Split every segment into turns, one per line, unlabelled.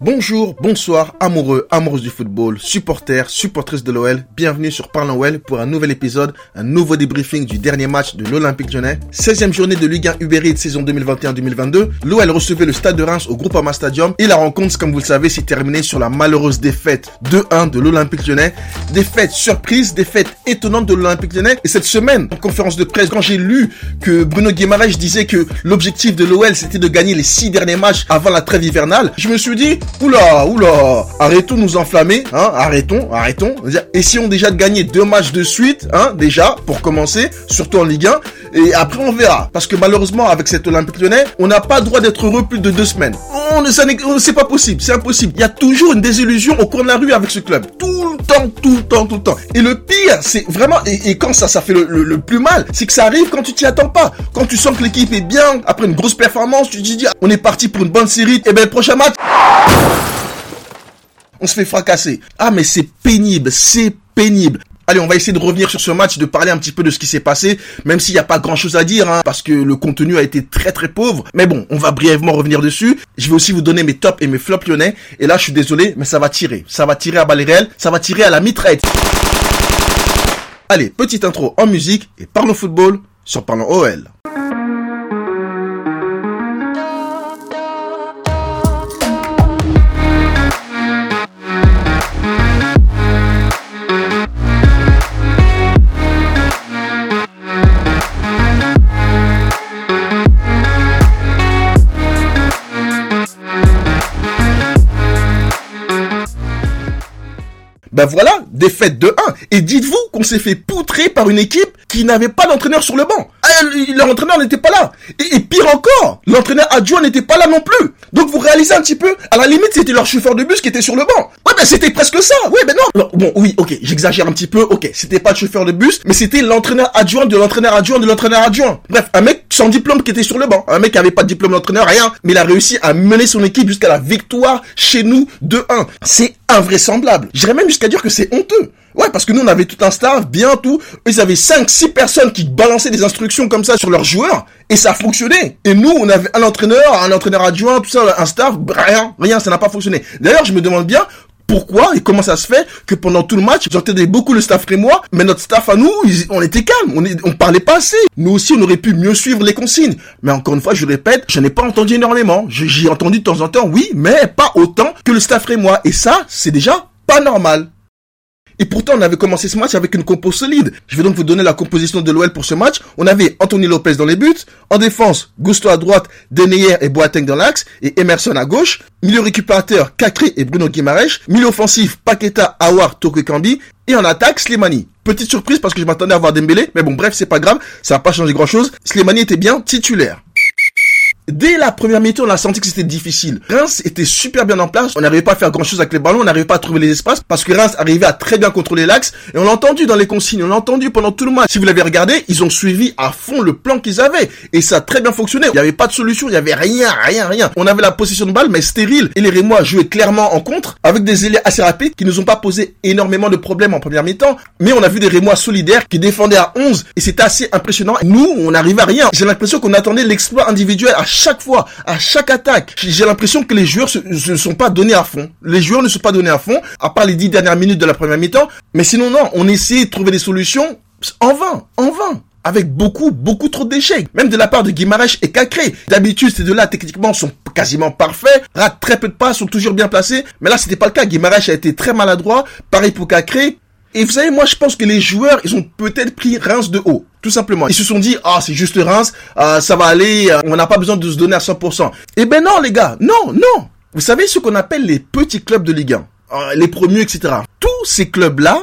Bonjour, bonsoir, amoureux, amoureuses du football, supporters, supportrices de l'OL, bienvenue sur Parlons OL pour un nouvel épisode, un nouveau débriefing du dernier match de l'Olympique Lyonnais. 16e journée de Ligue 1 Uber Eats saison 2021-2022, l'OL recevait le Stade de Reims au Groupama Stadium et la rencontre, comme vous le savez, s'est terminée sur la malheureuse défaite 2-1 de l'Olympique Lyonnais. Défaite surprise, défaite étonnante de l'Olympique Lyonnais. Et cette semaine, en conférence de presse, quand j'ai lu que Bruno Guimaraes disait que l'objectif de l'OL c'était de gagner les 6 derniers matchs avant la trêve hivernale, je me suis dit, Oula, oula, arrêtons de nous enflammer, hein, arrêtons, arrêtons. Essayons déjà de gagner deux matchs de suite, hein, déjà, pour commencer, surtout en Ligue 1, et après on verra. Parce que malheureusement, avec cet Olympique lyonnais, on n'a pas le droit d'être heureux plus de deux semaines. On ne, c'est pas possible, c'est impossible. Il y a toujours une désillusion au coin de la rue avec ce club. Tout le temps, tout le temps, tout le temps. Et le pire, c'est vraiment, et, quand ça, ça fait le, plus mal, c'est que ça arrive quand tu t'y attends pas. Quand tu sens que l'équipe est bien, après une grosse performance, tu te dis, on est parti pour une bonne série, et ben le prochain match on se fait fracasser. Ah mais c'est pénible, c'est pénible. Allez, on va essayer de revenir sur ce match, de parler un petit peu de ce qui s'est passé, même s'il n'y a pas grand chose à dire, hein, parce que le contenu a été très très pauvre. Mais bon, on va brièvement revenir dessus. Je vais aussi vous donner mes tops et mes flops lyonnais. Et là, je suis désolé, mais ça va tirer. Ça va tirer à balles ça va tirer à la mitraille. Allez, petite intro en musique et parlons football sur Parlons OL. Ben voilà, défaite de 1. Et dites-vous qu'on s'est fait poutrer par une équipe qui n'avait pas d'entraîneur sur le banc. Ah, leur entraîneur n'était pas là. Et, pire encore, l'entraîneur adjoint n'était pas là non plus. Donc vous réalisez un petit peu, à la limite c'était leur chauffeur de bus qui était sur le banc. Ouais ben c'était presque ça. Ouais ben non. bon oui, ok, j'exagère un petit peu. Ok, c'était pas le chauffeur de bus, mais c'était l'entraîneur adjoint de l'entraîneur adjoint de l'entraîneur adjoint. Bref, un mec sans diplôme qui était sur le banc. Un mec qui avait pas de diplôme d'entraîneur, rien. Mais il a réussi à mener son équipe jusqu'à la victoire chez nous de 1. C'est invraisemblable. J'irais même jusqu'à dire que c'est honteux. Ouais, parce que nous, on avait tout un staff, bien tout. Ils avaient 5, 6 personnes qui balançaient des instructions comme ça sur leurs joueurs. Et ça fonctionnait. Et nous, on avait un entraîneur, un entraîneur adjoint, tout ça, un staff, rien, rien, ça n'a pas fonctionné. D'ailleurs, je me demande bien, pourquoi et comment ça se fait que pendant tout le match, j'entendais beaucoup le staff moi, mais notre staff à nous, on était calme, on, parlait pas assez. Nous aussi, on aurait pu mieux suivre les consignes. Mais encore une fois, je répète, je n'ai pas entendu énormément. J'ai entendu de temps en temps, oui, mais pas autant que le staff moi. Et ça, c'est déjà pas normal. Et pourtant, on avait commencé ce match avec une compo solide. Je vais donc vous donner la composition de l'OL pour ce match. On avait Anthony Lopez dans les buts. En défense, Gusto à droite, Deneyer et Boateng dans l'axe. Et Emerson à gauche. Milieu récupérateur, Kakri et Bruno Guimaraes. Milieu offensif, Paqueta, Awar, Kambi. Et en attaque, Slimani. Petite surprise parce que je m'attendais à voir Dembélé. Mais bon, bref, c'est pas grave. Ça n'a pas changé grand chose. Slimani était bien titulaire. Dès la première mi-temps, on a senti que c'était difficile. Reims était super bien en place. On n'arrivait pas à faire grand chose avec les ballons. On n'arrivait pas à trouver les espaces parce que Reims arrivait à très bien contrôler l'axe. Et on l'a entendu dans les consignes. On l'a entendu pendant tout le match. Si vous l'avez regardé, ils ont suivi à fond le plan qu'ils avaient. Et ça a très bien fonctionné. Il n'y avait pas de solution. Il n'y avait rien, rien, rien. On avait la possession de balle, mais stérile. Et les Rémois jouaient clairement en contre avec des ailiers assez rapides qui nous ont pas posé énormément de problèmes en première mi-temps. Mais on a vu des Rémois solidaires qui défendaient à 11 et c'était assez impressionnant. Nous, on n'arrivait à rien. J'ai l'impression qu'on attendait l'exploit individuel à chaque fois, à chaque attaque. J'ai l'impression que les joueurs se, se sont pas donnés à fond. Les joueurs ne sont pas donnés à fond, à part les dix dernières minutes de la première mi-temps. Mais sinon, non, on essayait de trouver des solutions en vain, en vain avec beaucoup, beaucoup trop d'échecs. Même de la part de Guimarães et Cacré. D'habitude, ces deux-là, techniquement, sont quasiment parfaits. Ratent très peu de pas, sont toujours bien placés. Mais là, c'était pas le cas. Guimarães a été très maladroit. Pareil pour Cacré. Et vous savez, moi, je pense que les joueurs, ils ont peut-être pris Reims de haut. Tout simplement. Ils se sont dit, ah, c'est juste Reims, euh, ça va aller, euh, on n'a pas besoin de se donner à 100%. Eh ben non, les gars. Non, non. Vous savez ce qu'on appelle les petits clubs de Ligue 1. Euh, les promus, etc. Tous ces clubs-là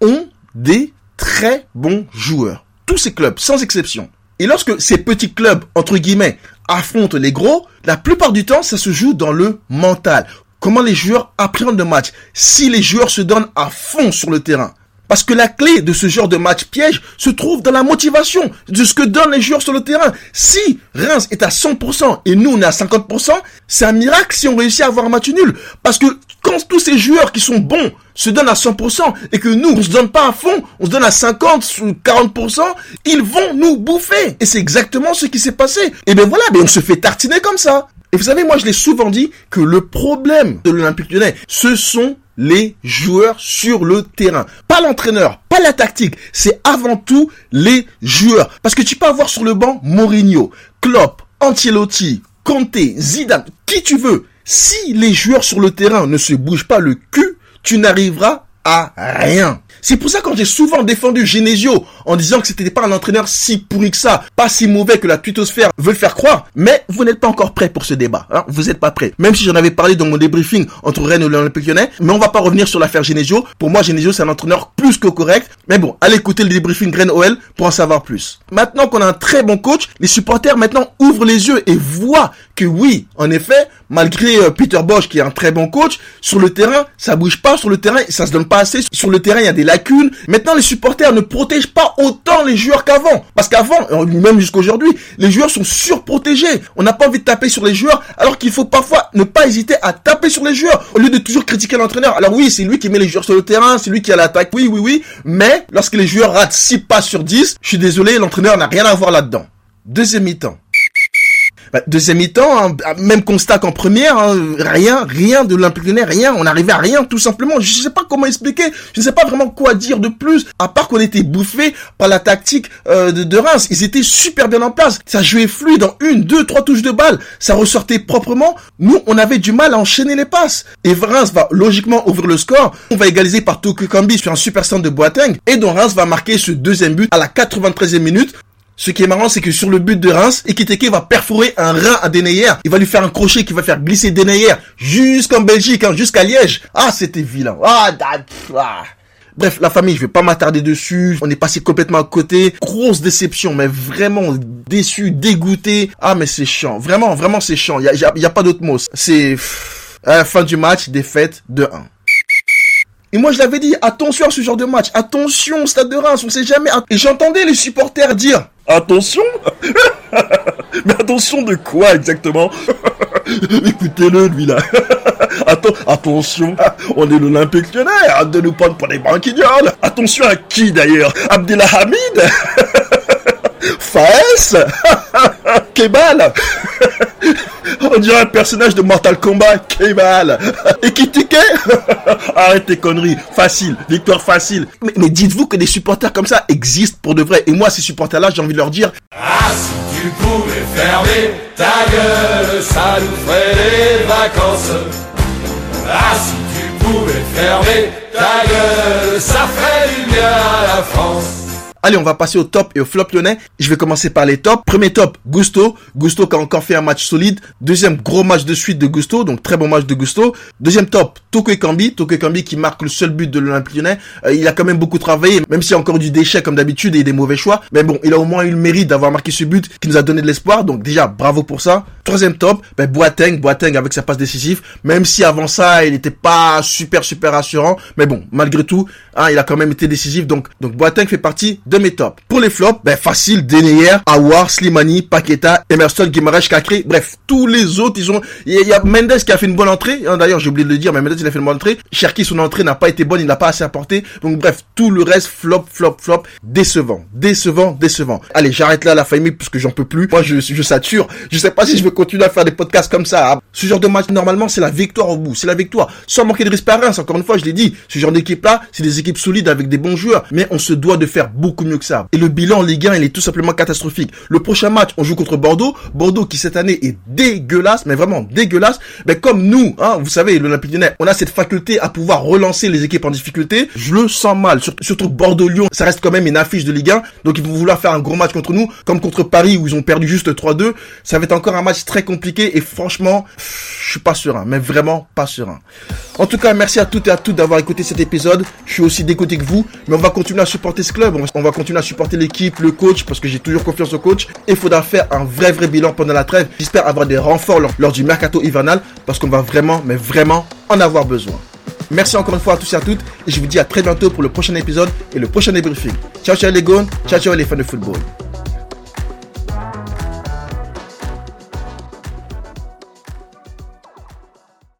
ont des très bons joueurs. Tous ces clubs, sans exception. Et lorsque ces petits clubs, entre guillemets, affrontent les gros, la plupart du temps, ça se joue dans le mental comment les joueurs appréhendent le match, si les joueurs se donnent à fond sur le terrain. Parce que la clé de ce genre de match piège se trouve dans la motivation de ce que donnent les joueurs sur le terrain. Si Reims est à 100% et nous on est à 50%, c'est un miracle si on réussit à avoir un match nul. Parce que quand tous ces joueurs qui sont bons se donnent à 100% et que nous on se donne pas à fond, on se donne à 50 ou 40%, ils vont nous bouffer. Et c'est exactement ce qui s'est passé. Et ben voilà, ben on se fait tartiner comme ça. Et vous savez, moi je l'ai souvent dit que le problème de l'Olympique lyonnais, ce sont les joueurs sur le terrain. Pas l'entraîneur, pas la tactique, c'est avant tout les joueurs. Parce que tu peux avoir sur le banc Mourinho, Klopp, Ancelotti, Conte, Zidane, qui tu veux. Si les joueurs sur le terrain ne se bougent pas le cul, tu n'arriveras à rien. C'est pour ça quand j'ai souvent défendu Genesio en disant que c'était pas un entraîneur si pourri que ça, pas si mauvais que la twittosphère veut le faire croire, mais vous n'êtes pas encore prêt pour ce débat. Hein vous n'êtes pas prêt. Même si j'en avais parlé dans mon débriefing entre Rennes et l'Olympique Lyonnais, mais on va pas revenir sur l'affaire Genesio. Pour moi, Genesio c'est un entraîneur plus que correct. Mais bon, allez écouter le débriefing Rennes OL pour en savoir plus. Maintenant qu'on a un très bon coach, les supporters maintenant ouvrent les yeux et voient que oui, en effet, malgré euh, Peter Bosch qui est un très bon coach, sur le terrain, ça bouge pas, sur le terrain, ça se donne pas assez, sur le terrain, il y a des lacunes. Maintenant, les supporters ne protègent pas autant les joueurs qu'avant. Parce qu'avant, euh, même jusqu'aujourd'hui, les joueurs sont surprotégés. On n'a pas envie de taper sur les joueurs, alors qu'il faut parfois ne pas hésiter à taper sur les joueurs, au lieu de toujours critiquer l'entraîneur. Alors oui, c'est lui qui met les joueurs sur le terrain, c'est lui qui a l'attaque, oui, oui, oui, mais lorsque les joueurs ratent 6 passes sur 10, je suis désolé, l'entraîneur n'a rien à voir là-dedans. Deuxième mi-temps. Bah, deuxième mi-temps, hein, même constat qu'en première, hein, rien, rien de l'Olympique rien, on n'arrivait à rien tout simplement. Je ne sais pas comment expliquer, je ne sais pas vraiment quoi dire de plus, à part qu'on était bouffé par la tactique euh, de, de, Reims. Ils étaient super bien en place, ça jouait fluide dans une, deux, trois touches de balle, ça ressortait proprement. Nous, on avait du mal à enchaîner les passes. Et Reims va logiquement ouvrir le score, on va égaliser par Tokyo Kambi sur un super centre de Boateng, et donc Reims va marquer ce deuxième but à la 93e minute ce qui est marrant, c'est que sur le but de Reims, Ekiteke va perforer un rein à Denayer. Il va lui faire un crochet qui va faire glisser Denayer jusqu'en Belgique, hein, jusqu'à Liège. Ah, c'était vilain. Ah, ah. Bref, la famille, je vais pas m'attarder dessus. On est passé complètement à côté. Grosse déception, mais vraiment déçu, dégoûté. Ah, mais c'est chiant. Vraiment, vraiment, c'est chiant. Il y a, pas d'autre mot. C'est la fin du match, défaite de 1. Et moi, je l'avais dit, attention à ce genre de match. Attention, stade de Reims, on sait jamais. Et j'entendais les supporters dire, attention Mais attention de quoi exactement Écoutez-le, lui, là. attention, on est l'Olympique lyonnais, de nous prendre pour des banquignoles. Attention à qui, d'ailleurs Abdelhamid Faes Kebal On dirait un personnage de Mortal Kombat, Kebal Et qui Arrête tes conneries, facile, victoire facile. Mais, dites-vous que des supporters comme ça existent pour de vrai. Et moi, ces supporters-là, j'ai envie de leur dire... Ah, si tu pouvais fermer ta gueule, ça nous ferait les vacances. Ah, si tu pouvais fermer ta gueule, ça ferait du bien à la France. Allez, on va passer au top et au flop lyonnais. Je vais commencer par les tops. Premier top, Gusto. Gusto qui a encore fait un match solide. Deuxième gros match de suite de Gusto, donc très bon match de Gusto. Deuxième top, Toko Ekambi. Toko Ekambi qui marque le seul but de l'Olympique lyonnais. Euh, il a quand même beaucoup travaillé, même s'il y a encore du déchet comme d'habitude et des mauvais choix. Mais bon, il a au moins eu le mérite d'avoir marqué ce but qui nous a donné de l'espoir. Donc déjà, bravo pour ça. Troisième top, ben Boateng. Boateng avec sa passe décisive. Même si avant ça, il n'était pas super super rassurant. Mais bon, malgré tout, hein, il a quand même été décisif. Donc, donc Boateng fait partie de mes tops. Pour les flops, ben facile, Deneyer, Awar, Slimani, Paqueta, Emerson, Guimaraes, Kakri, bref, tous les autres, ils ont, il y, a Mendes qui a fait une bonne entrée, hein, d'ailleurs j'ai oublié de le dire, mais Mendes il a fait une bonne entrée, Cherki son entrée n'a pas été bonne, il n'a pas assez apporté, donc bref, tout le reste, flop, flop, flop, décevant, décevant, décevant. Allez, j'arrête là la famille parce que j'en peux plus, moi je, je sature, je sais pas si je vais continuer à faire des podcasts comme ça, hein. Ce genre de match, normalement, c'est la victoire au bout, c'est la victoire, sans manquer de respect encore une fois, je l'ai dit, ce genre d'équipe là, c'est des équipes solides avec des bons joueurs, mais on se doit de faire beaucoup mieux que ça. Et le bilan en Ligue 1, il est tout simplement catastrophique. Le prochain match, on joue contre Bordeaux. Bordeaux qui cette année est dégueulasse, mais vraiment dégueulasse. Mais comme nous, hein, vous savez, l'Olympique Lyonnais, on a cette faculté à pouvoir relancer les équipes en difficulté. Je le sens mal. Surtout Bordeaux-Lyon, ça reste quand même une affiche de Ligue 1. Donc ils vont vouloir faire un gros match contre nous, comme contre Paris où ils ont perdu juste 3-2. Ça va être encore un match très compliqué et franchement, je suis pas serein, mais vraiment pas serein. En tout cas, merci à toutes et à tous d'avoir écouté cet épisode. Je suis aussi dégoûté que vous, mais on va continuer à supporter ce club. On va continuer à supporter l'équipe, le coach, parce que j'ai toujours confiance au coach. Et il faudra faire un vrai, vrai bilan pendant la trêve. J'espère avoir des renforts lors, du mercato hivernal, parce qu'on va vraiment, mais vraiment en avoir besoin. Merci encore une fois à tous et à toutes, et je vous dis à très bientôt pour le prochain épisode et le prochain débriefing. Ciao, ciao les gones, ciao, ciao les fans de football.